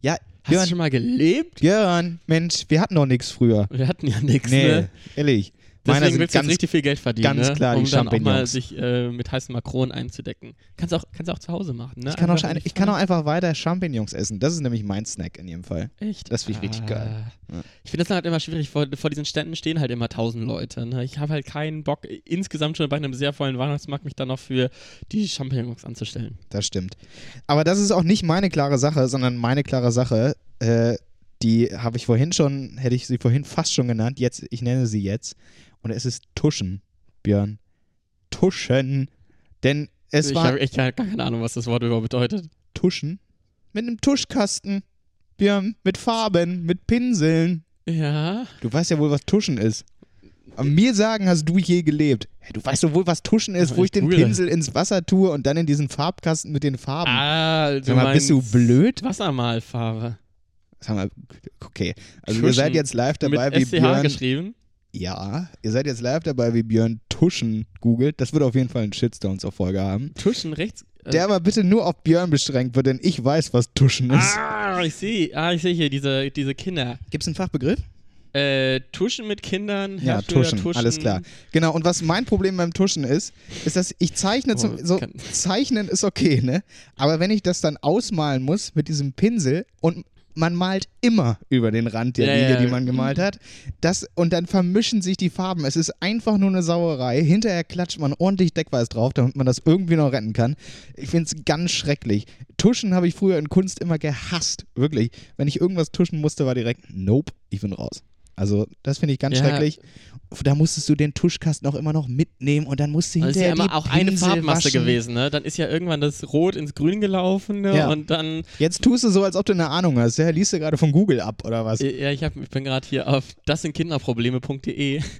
Speaker 2: Ja,
Speaker 3: Hast
Speaker 2: Björn,
Speaker 3: du schon mal gelebt?
Speaker 2: Björn, Mensch, wir hatten noch nichts früher.
Speaker 3: Wir hatten ja nichts,
Speaker 2: Nee,
Speaker 3: ne?
Speaker 2: ehrlich. Meiner
Speaker 3: Deswegen willst du jetzt
Speaker 2: ganz,
Speaker 3: richtig viel Geld verdienen,
Speaker 2: ganz
Speaker 3: ne?
Speaker 2: klar die
Speaker 3: um dann auch mal sich äh, mit heißen Makronen einzudecken. Kannst du auch, kannst auch zu Hause machen, ne?
Speaker 2: ich, kann auch,
Speaker 3: Einfach in
Speaker 2: schon-
Speaker 3: die
Speaker 2: ich kann auch einfach weiter Champignons essen. Das ist nämlich mein Snack in jedem Fall.
Speaker 3: Echt?
Speaker 2: Das finde ich richtig geil. Ja.
Speaker 3: Ich finde das halt immer schwierig. Vor, vor diesen Ständen stehen halt immer tausend Leute. Ne? Ich habe halt keinen Bock, insgesamt schon bei einem sehr vollen Weihnachtsmarkt mich dann noch für die Champignons anzustellen.
Speaker 2: Das stimmt. Aber das ist auch nicht meine klare Sache, sondern meine klare Sache, äh, die habe ich vorhin schon, hätte ich sie vorhin fast schon genannt. Jetzt, ich nenne sie jetzt. Und es ist Tuschen, Björn. Tuschen. Denn es
Speaker 3: ich
Speaker 2: war
Speaker 3: habe echt gar gar keine Ahnung, was das Wort überhaupt bedeutet.
Speaker 2: Tuschen. Mit einem Tuschkasten. Björn, mit Farben, mit Pinseln.
Speaker 3: Ja.
Speaker 2: Du weißt ja wohl, was Tuschen ist. Aber mir sagen, hast du je gelebt. Du weißt doch wohl, was Tuschen ist, wo
Speaker 3: ich
Speaker 2: ich den. Pinsel ins Wasser tue und dann in diesen Farbkasten mit den Farben.
Speaker 3: Ah, du
Speaker 2: Sag mal, bist du blöd?
Speaker 3: Wassermalfarbe.
Speaker 2: Sag mal, okay. Also ihr
Speaker 3: Tuschen.
Speaker 2: seid jetzt live dabei, wie
Speaker 3: Mit SCH
Speaker 2: Björn.
Speaker 3: geschrieben.
Speaker 2: Ja, ihr seid jetzt live dabei, wie Björn Tuschen googelt. Das wird auf jeden Fall einen Shitstorm zur Folge haben.
Speaker 3: Tuschen rechts. äh,
Speaker 2: Der aber bitte nur auf Björn beschränkt wird, denn ich weiß, was Tuschen ist.
Speaker 3: Ah, ich sehe. Ah, ich sehe hier diese, diese Kinder.
Speaker 2: Gibt es einen Fachbegriff?
Speaker 3: Äh, Tuschen mit Kindern.
Speaker 2: Ja,
Speaker 3: Hersteller
Speaker 2: Tuschen, alles klar. Genau, und was mein Problem beim Tuschen ist, ist, dass ich zeichne zum,
Speaker 3: Oh,
Speaker 2: so,
Speaker 3: kann-
Speaker 2: zeichnen ist okay, ne? Aber wenn ich das dann ausmalen muss mit diesem Pinsel und man malt immer über den Rand der
Speaker 3: Ja,
Speaker 2: Linie,
Speaker 3: ja.
Speaker 2: die man gemalt hat, das, und dann vermischen sich die Farben. Es ist einfach nur eine Sauerei. Hinterher klatscht man ordentlich Deckweiß drauf, damit man das irgendwie noch retten kann. Ich finde es ganz schrecklich. Tuschen habe ich früher in Kunst immer gehasst, wirklich. Wenn ich irgendwas tuschen musste, war direkt, nope, ich bin raus. Also, das finde ich ganz
Speaker 3: Ja.
Speaker 2: schrecklich. Da musstest du den Tuschkasten auch immer noch mitnehmen und dann musst du
Speaker 3: Das ist ja
Speaker 2: hinterher
Speaker 3: immer auch eine
Speaker 2: Pinsel
Speaker 3: Farbmasse
Speaker 2: waschen.
Speaker 3: gewesen, ne? Dann ist ja irgendwann das Rot ins Grün gelaufen, ne?
Speaker 2: Ja.
Speaker 3: Und dann,
Speaker 2: Jetzt tust du so, als ob du eine Ahnung hast. Ja, liest du gerade von Google ab oder was?
Speaker 3: ja, ich, hab, ich bin gerade hier auf das sind Kinderprobleme.de <laughs>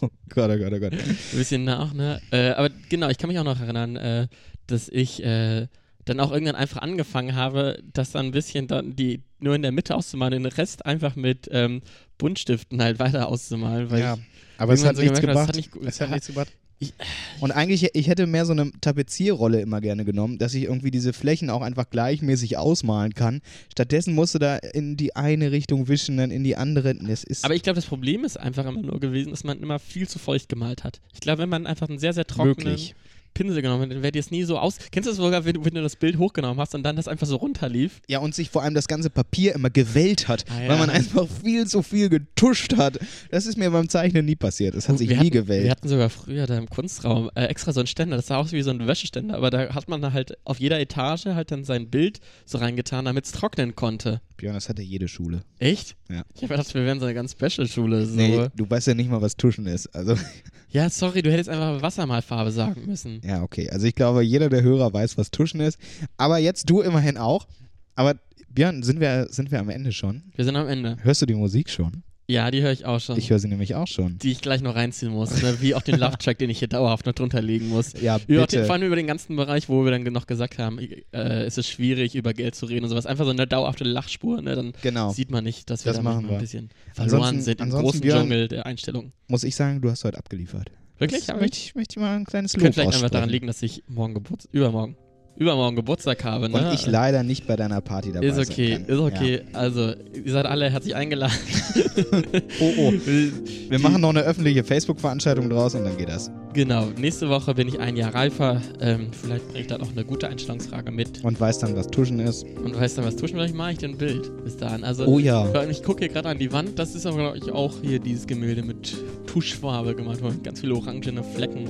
Speaker 2: Oh Gott, oh Gott, oh Gott.
Speaker 3: ein bisschen nach, ne? Äh, aber genau, ich kann mich auch noch erinnern, äh, dass ich äh, dann auch irgendwann einfach angefangen habe, das dann ein bisschen dann die nur in der Mitte auszumalen, den Rest einfach mit ähm, Buntstiften halt weiter auszumalen, weil
Speaker 2: Ja,
Speaker 3: ich
Speaker 2: aber es hat
Speaker 3: so
Speaker 2: nichts
Speaker 3: gemerkt hat nicht gut-
Speaker 2: es hat nichts gebracht. <laughs>
Speaker 3: Ich-
Speaker 2: Und eigentlich, ich hätte mehr so eine Tapezierrolle immer gerne genommen, dass ich irgendwie diese Flächen auch einfach gleichmäßig ausmalen kann. Stattdessen musst du da in die eine Richtung wischen, dann in die andere. Das ist
Speaker 3: Aber ich glaube, das Problem ist einfach immer nur gewesen, dass man immer viel zu feucht gemalt hat. Ich glaube, wenn man einfach einen sehr, sehr trockenen
Speaker 2: möglich.
Speaker 3: Pinsel genommen dann wäre dir es nie so aus. Kennst du das sogar, wenn du, wenn du das Bild hochgenommen hast und dann das einfach so runterlief?
Speaker 2: Ja, und sich vor allem das ganze Papier immer gewellt hat,
Speaker 3: Ah, ja.
Speaker 2: weil man einfach viel zu viel getuscht hat. Das ist mir beim Zeichnen nie passiert. Das hat sich
Speaker 3: wir
Speaker 2: nie
Speaker 3: hatten,
Speaker 2: gewellt.
Speaker 3: Wir hatten sogar früher da im Kunstraum äh, extra so einen Ständer, das sah aus wie so ein Wäscheständer, aber da hat man halt auf jeder Etage halt dann sein Bild so reingetan, damit es trocknen konnte.
Speaker 2: Björn, das hatte jede Schule.
Speaker 3: Echt?
Speaker 2: Ja.
Speaker 3: Ich habe gedacht, wir wären so eine ganz Special-Schule. So.
Speaker 2: Nee, du weißt ja nicht mal, was Tuschen ist. Also, <laughs>
Speaker 3: Ja, sorry, du hättest einfach Wassermalfarbe sagen müssen.
Speaker 2: ja, okay. Also ich glaube, jeder der Hörer weiß, was Tuschen ist. Aber jetzt du immerhin auch. Aber Björn, sind wir, sind wir am Ende schon?
Speaker 3: Wir sind am Ende.
Speaker 2: Hörst du die Musik schon?
Speaker 3: Ja, die höre ich auch schon.
Speaker 2: Ich höre sie nämlich auch schon.
Speaker 3: die ich gleich noch reinziehen muss. Ne? Wie auch den <laughs> Love-Track, den ich hier dauerhaft noch drunter legen muss.
Speaker 2: Ja,
Speaker 3: Über den,
Speaker 2: bitte.
Speaker 3: vor allem über den ganzen Bereich, wo wir dann noch gesagt haben, äh, es ist schwierig, über Geld zu reden und sowas. Einfach so eine dauerhafte Lachspur, ne? dann
Speaker 2: Genau.
Speaker 3: sieht man nicht, dass wir
Speaker 2: Das
Speaker 3: da
Speaker 2: machen
Speaker 3: ein bisschen verloren
Speaker 2: Ansonsten-
Speaker 3: sind im großen
Speaker 2: Björn-
Speaker 3: Dschungel der Einstellung.
Speaker 2: Muss ich sagen, du hast heute abgeliefert.
Speaker 3: Wirklich?
Speaker 2: Das möchte
Speaker 3: ich
Speaker 2: möchte ich mal ein kleines Lob
Speaker 3: könnte vielleicht einfach daran
Speaker 2: aussprechen.
Speaker 3: liegen, dass ich morgen Geburt, übermorgen, übermorgen Geburtstag habe. Ne?
Speaker 2: Und ich leider nicht bei deiner Party dabei
Speaker 3: Ist okay,
Speaker 2: sein kann.
Speaker 3: ist okay. Also, ihr seid alle herzlich eingeladen.
Speaker 2: Ja. <laughs> Oh, oh. <laughs> Wir machen noch eine öffentliche Facebook-Veranstaltung draus und dann geht das.
Speaker 3: Genau, nächste Woche bin ich ein Jahr reifer. Ähm, vielleicht bringe ich da noch eine gute Einstellungsfrage mit.
Speaker 2: Und weiß dann, was Tuschen ist.
Speaker 3: Und weißt du, was tue ich? Vielleicht mache ich dir ein Bild bis dahin. Also,
Speaker 2: Oh ja.
Speaker 3: ich gucke hier gerade an die Wand. Das ist aber, glaube ich, auch hier dieses Gemälde mit Tuschfarbe gemacht worden. Ganz viele orangene Flecken,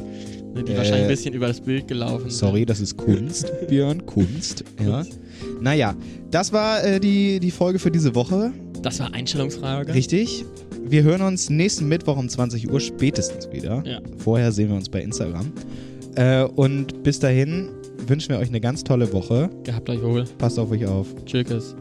Speaker 3: die
Speaker 2: Äh,
Speaker 3: wahrscheinlich ein bisschen über das Bild gelaufen.
Speaker 2: Sorry, das ist Kunst, <laughs> Björn. Kunst. Ja. Naja, das war äh, die, die Folge für diese Woche.
Speaker 3: Das war Einstellungsfrage.
Speaker 2: Richtig. Wir hören uns nächsten Mittwoch um 20 Uhr spätestens wieder.
Speaker 3: Ja.
Speaker 2: Vorher sehen wir uns bei Instagram. Äh, und bis dahin wünschen wir euch eine ganz tolle Woche.
Speaker 3: Gehabt euch wohl.
Speaker 2: Passt auf euch auf.
Speaker 3: Tschüss.